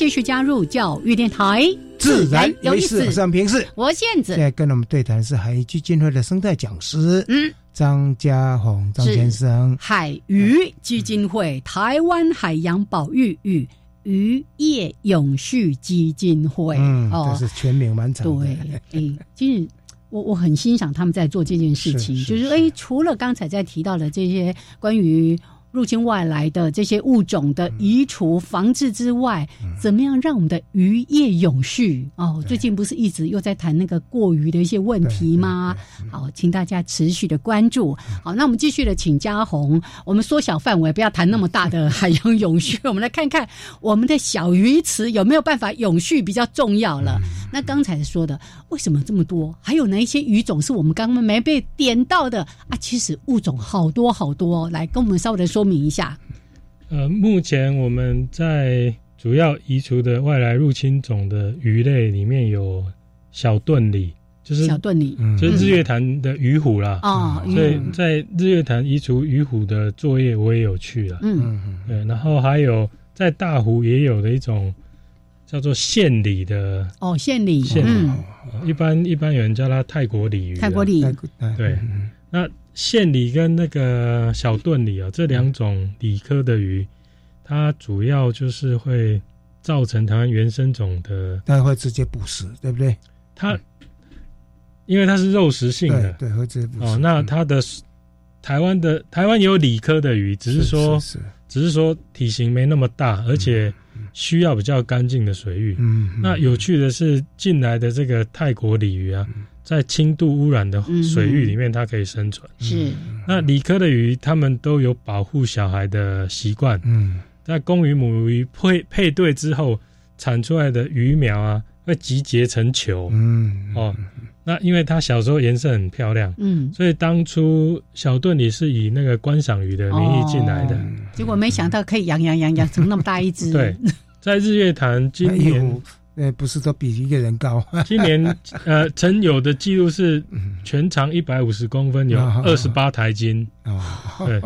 继续加入教育电台，自然有意思。上平视，我现在现在跟我们对谈是海域基金会的生态讲师，嗯，张家宏张先生，海鱼基金会台湾海洋保育与渔业永续基金会，嗯，这是全名蛮长的。对，哎，其实我我很欣赏他们在做这件事情，就是哎，除了刚才在提到的这些关于。入侵外来的这些物种的移除防治之外，怎么样让我们的渔业永续？哦，最近不是一直又在谈那个过渔的一些问题吗？好，请大家持续的关注。好，那我们继续的请嘉宏，我们缩小范围，不要谈那么大的海洋永续，我们来看看我们的小鱼池有没有办法永续比较重要了。那刚才说的，为什么这么多？还有哪一些鱼种是我们刚刚没被点到的啊？其实物种好多好多，来跟我们稍微的说。说明一下，呃，目前我们在主要移除的外来入侵种的鱼类里面有小盾鲤，就是小盾鲤，就是日月潭的鱼虎啦。啊，所以在日月潭移除鱼虎的作业我也有去了。嗯嗯，对，然后还有在大湖也有的一种叫做线鲤的。哦，线鲤，线鲤，一般一般有人叫它泰国鲤鱼。泰国鲤，对，那。线鲤跟那个小盾鲤啊，这两种鲤科的鱼，它主要就是会造成台湾原生种的，它会直接捕食，对不对？它因为它是肉食性的，对，会直接捕食。哦，那它的台湾的台湾有鲤科的鱼，只是说，只是说体型没那么大，而且需要比较干净的水域。嗯，那有趣的是进来的这个泰国鲤鱼啊。在轻度污染的水域里面，它可以生存。是，那理科的鱼，它们都有保护小孩的习惯。嗯，在公鱼母鱼配配对之后，产出来的鱼苗啊，会集结成球。嗯，哦，那因为它小时候颜色很漂亮，嗯，所以当初小盾鲤是以那个观赏鱼的名义进来的，结果没想到可以养养养养成那么大一只。对，在日月潭今年。呃，不是都比一个人高。今年呃，曾有的记录是全长一百五十公分，有二十八台斤。对，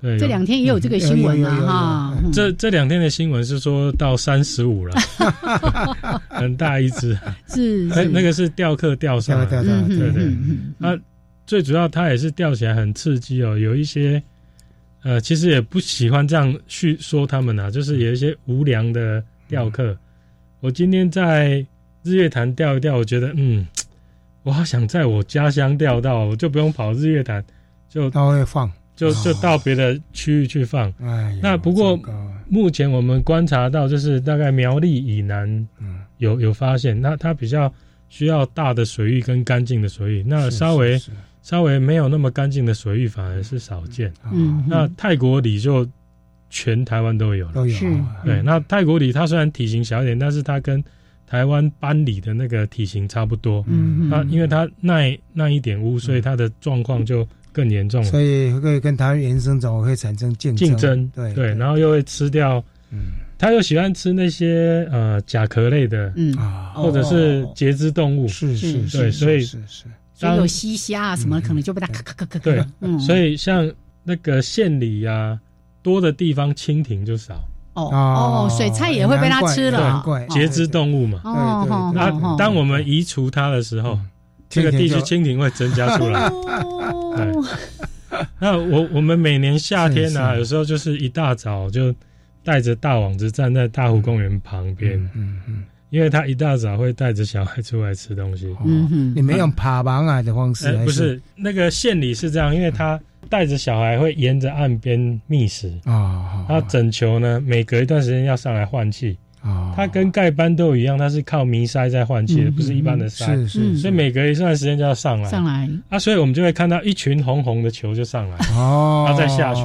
对，这两天也有这个新闻啊，哈。这这两天的新闻是说到三十五了，很大一只。是，那那个是钓客钓上来，对对。那最主要它也是钓起来很刺激哦，有一些呃，其实也不喜欢这样去说他们啊，就是有一些无良的钓客。我今天在日月潭钓一钓，我觉得嗯，我好想在我家乡钓到，我就不用跑日月潭，就到会放，就就到别的区域去放。哎，那不过目前我们观察到，就是大概苗栗以南，嗯，有有发现，那它比较需要大的水域跟干净的水域，那稍微稍微没有那么干净的水域反而是少见。嗯，那泰国里就。全台湾都有了，都有。对，那泰国鲤它虽然体型小一点，但是它跟台湾斑鲤的那个体型差不多。嗯嗯它因为它耐耐一点污，所以它的状况就更严重。所以会跟台湾原生种会产生竞竞争。对对，然后又会吃掉。嗯，它又喜欢吃那些呃甲壳类的，嗯啊，或者是节肢动物。是是是，对，所以是是，所以有西虾啊什么，可能就被它咔咔咔咔。对，所以像那个线鲤呀。多的地方蜻蜓就少哦哦，水菜也会被它吃了，节肢动物嘛。哦，那当我们移除它的时候，这个地区蜻蜓会增加出来。对，那我我们每年夏天呢，有时候就是一大早就带着大网子站在大湖公园旁边，嗯嗯，因为他一大早会带着小孩出来吃东西。嗯哼，你们用爬网啊的方式？不是，那个县里是这样，因为他。带着小孩会沿着岸边觅食。啊，他整球呢，每隔一段时间要上来换气。啊。它跟盖斑都一样，它是靠迷鳃在换气的，不是一般的鳃。是是，所以每隔一段时间就要上来。上来。啊，所以我们就会看到一群红红的球就上来哦，然后再下去，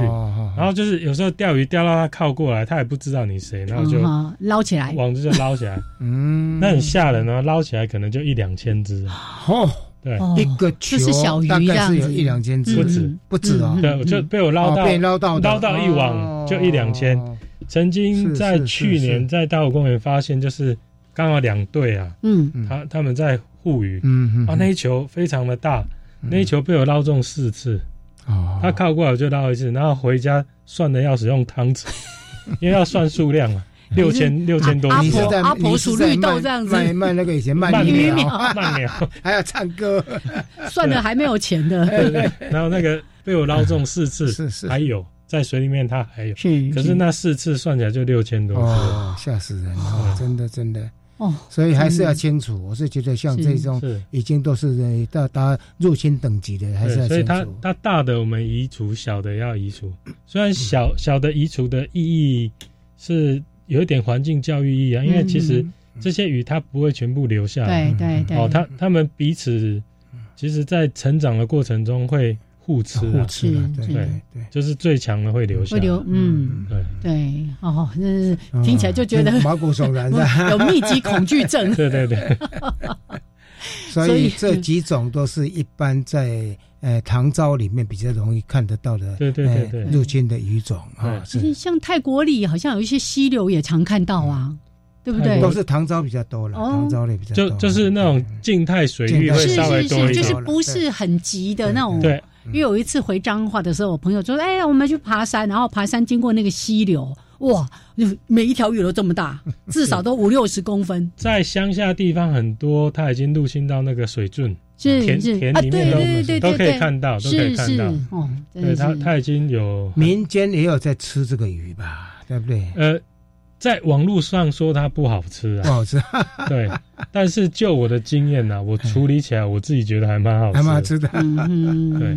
然后就是有时候钓鱼钓到它靠过来，它也不知道你谁，然后就捞起来，网子就捞起来，嗯，那很吓人啊，捞起来可能就一两千只。哦。对，一个球大概是有一两千只，不止不止啊！对，就被我捞到，被捞到捞到一网就一两千。曾经在去年在大湖公园发现，就是刚好两队啊，嗯，他他们在互鱼，嗯嗯，啊，那一球非常的大，那一球被我捞中四次，啊，他靠过来我就捞一次，然后回家算的要使用汤匙，因为要算数量嘛。六千六千多，阿婆阿婆数绿豆这样子，卖卖那个以前卖鱼苗，慢苗 还要唱歌，算了还没有钱的。然后那个被我捞中四次，是是，还有在水里面它还有，可是那四次算起来就六千多，哦，吓死人了，真的真的。哦，所以还是要清楚。我是觉得像这种已经都是到达入侵等级的，还是要清楚。所以它它大的我们移除，小的要移除。虽然小小的移除的意义是有一点环境教育意义啊，因为其实这些鱼它不会全部留下来。对对对。哦，它它们彼此其实，在成长的过程中会。互吃，互吃，对对对，就是最强的会留下，会留，嗯，对。对，哦，那是听起来就觉得毛骨悚然的，有密集恐惧症，对 对对。所以这几种都是一般在呃唐招里面比较容易看得到的，对对对对，入侵的鱼种啊。其实像泰国里好像有一些溪流也常看到啊。对不对？都是唐招比较多了，唐招类比较多。就就是那种静态水域会稍微多一点，就是不是很急的那种。对。因为有一次回彰化的时候，我朋友说：“哎，我们去爬山，然后爬山经过那个溪流，哇，每一条鱼都这么大，至少都五六十公分。”在乡下地方很多，它已经入侵到那个水圳，田田里面都都可以看到，都可以看到。哦，对，它它已经有民间也有在吃这个鱼吧？对不对？呃。在网络上说它不好吃啊，不好吃。对，但是就我的经验呢，我处理起来我自己觉得还蛮好吃，还蛮好吃的。嗯，对，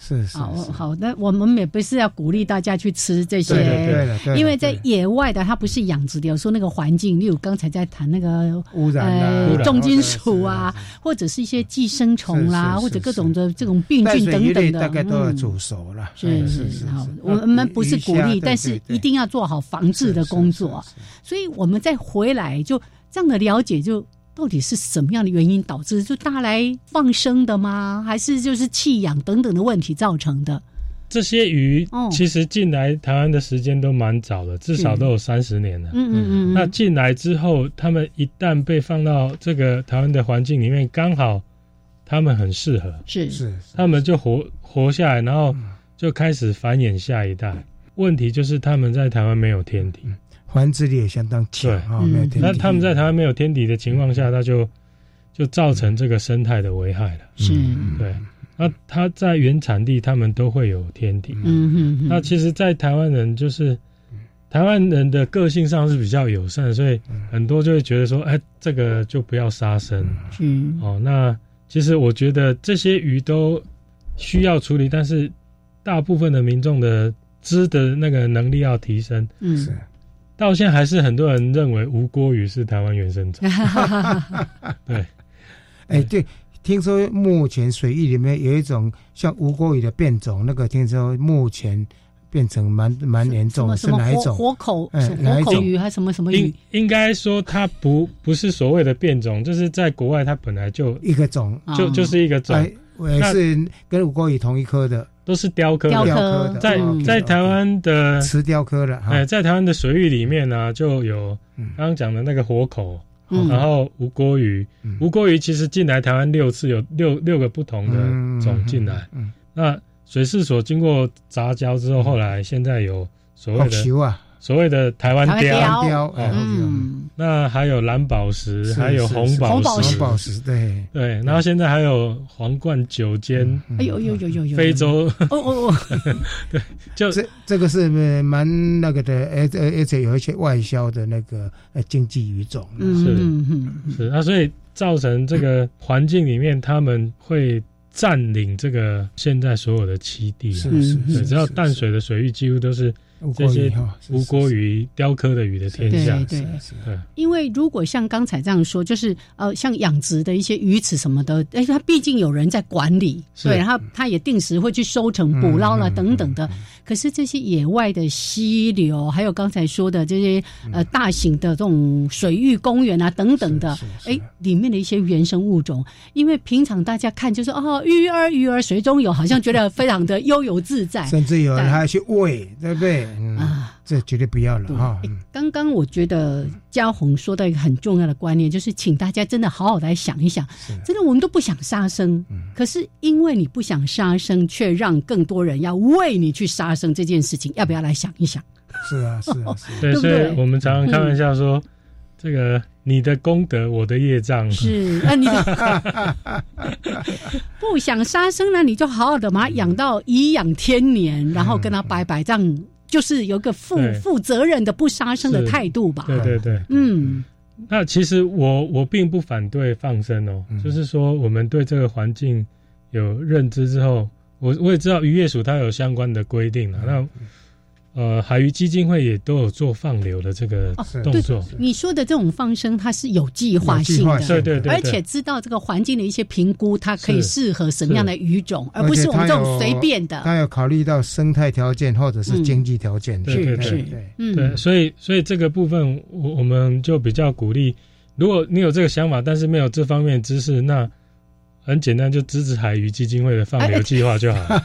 是是。好好，那我们也不是要鼓励大家去吃这些，对对因为在野外的它不是养殖的，有时候那个环境，例如刚才在谈那个污染重金属啊，或者是一些寄生虫啦，或者各种的这种病菌等等的，大概都要煮熟了。是是是。好，我们不是鼓励，但是一定要做好防治的工作。所以，我们再回来就这样的了解，就到底是什么样的原因导致？就大来放生的吗？还是就是弃养等等的问题造成的？这些鱼其实进来台湾的时间都蛮早的，至少都有三十年了。嗯嗯嗯。那进来之后，他们一旦被放到这个台湾的环境里面，刚好他们很适合，是是，他们就活活下来，然后就开始繁衍下一代。问题就是他们在台湾没有天敌。繁殖力也相当强啊，没有天敌。那他们在台湾没有天敌的情况下，那就就造成这个生态的危害了。是，对。那它在原产地，他们都会有天敌。嗯哼。那其实，在台湾人就是台湾人的个性上是比较友善，所以很多就会觉得说，哎，这个就不要杀生。嗯。哦，那其实我觉得这些鱼都需要处理，但是大部分的民众的知的那个能力要提升。嗯。是。到现在还是很多人认为吴郭鱼是台湾原生种。对，哎，对，听说目前水域里面有一种像吴郭鱼的变种，那个听说目前变成蛮蛮严重的，是哪一种？活口，嗯活口鱼还是什么什么鱼？应该说它不不是所谓的变种，就是在国外它本来就一个种，就就是一个种，也是跟吴郭鱼同一科的。都是雕刻，雕刻。的在在台湾的瓷雕刻的，哎，在台湾的水域里面呢，就有刚刚讲的那个活口，然后吴锅鱼，吴锅鱼其实进来台湾六次，有六六个不同的种进来。那水事所经过杂交之后，后来现在有所谓的。所谓的台湾雕，嗯，那还有蓝宝石，还有红宝石，红宝石，对。对，然后现在还有皇冠九尖，哎呦呦呦呦呦，非洲，哦哦哦，对，就这这个是蛮那个的，而而且有一些外销的那个呃经济语种，是。是，那所以造成这个环境里面，他们会占领这个现在所有的栖地，是是，只要淡水的水域几乎都是。这些无锅鱼、雕刻的鱼的天下，对。对对。因为如果像刚才这样说，就是呃，像养殖的一些鱼池什么的，哎，它毕竟有人在管理，对，然后它也定时会去收成、捕捞了等等的。可是这些野外的溪流，还有刚才说的这些呃大型的这种水域公园啊等等的，哎，里面的一些原生物种，因为平常大家看就是哦，鱼儿鱼儿水中游，好像觉得非常的悠游自在，甚至有人还去喂，对不对？啊，这绝对不要了哈！刚刚我觉得嘉宏说到一个很重要的观念，就是请大家真的好好来想一想，真的我们都不想杀生，可是因为你不想杀生，却让更多人要为你去杀生这件事情，要不要来想一想？是啊，是啊，对，所以我们常常开玩笑说，这个你的功德，我的业障。是啊，你 不想杀生呢，你就好好的把它养到颐养天年，然后跟他拜拜，这样。就是有个负负责任的不杀生的态度吧。对对对，嗯，那其实我我并不反对放生哦，嗯。就是说我们对这个环境有认知之后，我我也知道渔业署它有相关的规定了。嗯。那呃，海鱼基金会也都有做放流的这个动对作。你说的这种放生，它是有计划性的，对对对对而且知道这个环境的一些评估，它可以适合什么样的鱼种，而不是我们这种随便的。它有考虑到生态条件或者是经济条件，对对对对，嗯对，所以所以这个部分我我们就比较鼓励，如果你有这个想法，但是没有这方面的知识，那很简单，就支持海鱼基金会的放流计划就好，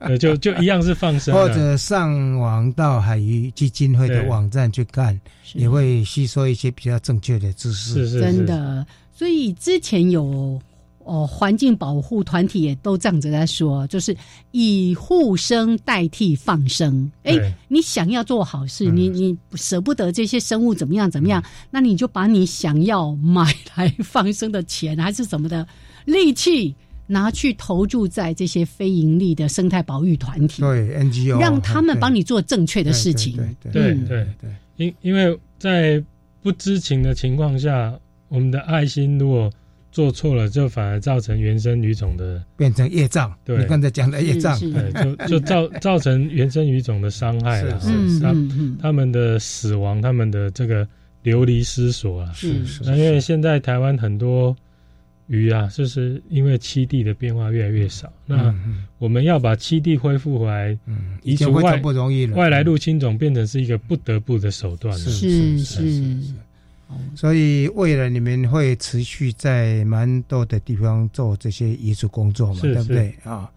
对，就就一样是放生啊，或者上网到海鱼基金会的对网站去看，也会吸收一些比较正确的知识。是是。真的，所以之前有哦环境保护团体也都这样子在说，就是以护生代替放生。哎对，你想要做好事，嗯。你你舍不得这些生物怎么样怎么样，那你就把你想要买来放生的钱还是什么的力气。拿去投注在这些非盈利的生态保育团体，对 NGO，让他们帮你做正确的事情。对对对对，因因为在不知情的情况下，我们的爱心如果做错了，就反而造成原生鱼种的变成业障。对，你刚才讲的业障，对，就就造造成原生鱼种的伤害了，是是他嗯嗯他们的死亡，他们的这个流离失所啊。是是那因为现在台湾很多鱼啊，就是因为栖地的变化越来越少，那嗯我们要把栖地恢复回来，移除外不容易了。外来入侵种变成是一个不得不的手段。了。是是，所以未来你们会持续在蛮多的地方做这些移除工作嘛，是对不对？啊？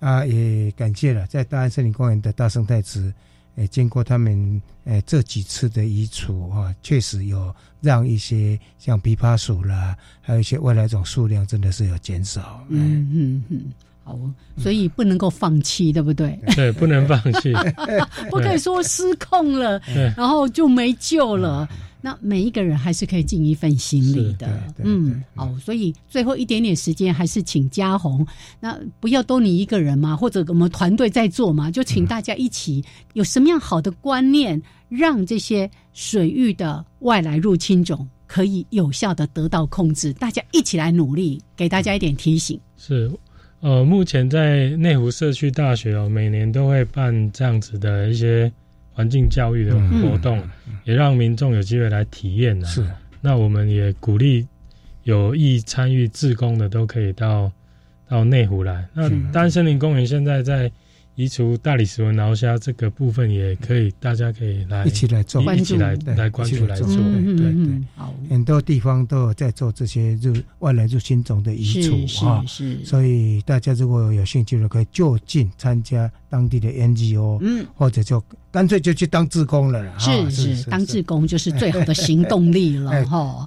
啊，也感谢了，在大安森林公园的大生态池，诶，经过他们诶这几次的移除啊，确实有让一些像琵琶鼠啦，还有一些外来种数量真的是有减少。嗯嗯嗯，好，所以不能够放弃，对不对？对，不能放弃，不可以说失控了对，然后就没救了。那每一个人还是可以尽一份心力的，嗯，好，所以最后一点点时间，还是请嘉宏，那不要都你一个人嘛，或者我们团队在做嘛，就请大家一起有什么样好的观念，让这些水域的外来入侵种可以有效的得到控制，大家一起来努力，给大家一点提醒。是，呃，目前在内湖社区大学哦，每年都会办这样子的一些环境教育的活动，也让民众有机会来体验呢、是，那我们也鼓励有意参与志工的都可以到到内湖来。那丹森林公园现在在移除大理石纹鳌虾这个部分，也可以大家可以来一起来做，一一起来来关注来做。对对对，很多地方都有在做这些入外来入侵种的移除是啊，是是。所以大家如果有兴趣的，可以就近参加当地的 NGO，嗯，或者就干脆就去当志工了啦，是是，当志工就是最好的行动力了 哎。哈。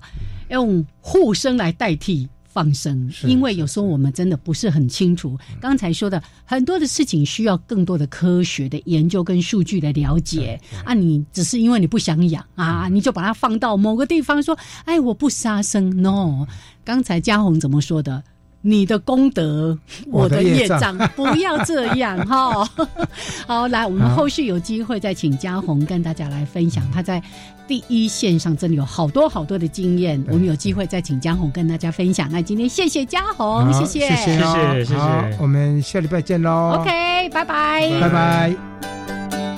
用护生来代替放生，因为有时候我们真的不是很清楚。刚才说的很多的事情需要更多的科学的研究跟数据的了解啊，你只是因为你不想养啊，你就把它放到某个地方说，哎，我不杀生。No，刚才嘉宏怎么说的？你的功德，我的业障，不要这样哈。好，来，我们后续有机会再请嘉宏跟大家来分享他在第一线上真的有好多好多的经验。我们有机会再请嘉宏跟大家分享。那今天谢谢嘉宏，好谢谢谢哦谢谢谢谢好我们下礼拜见喽。OK，拜拜，拜拜。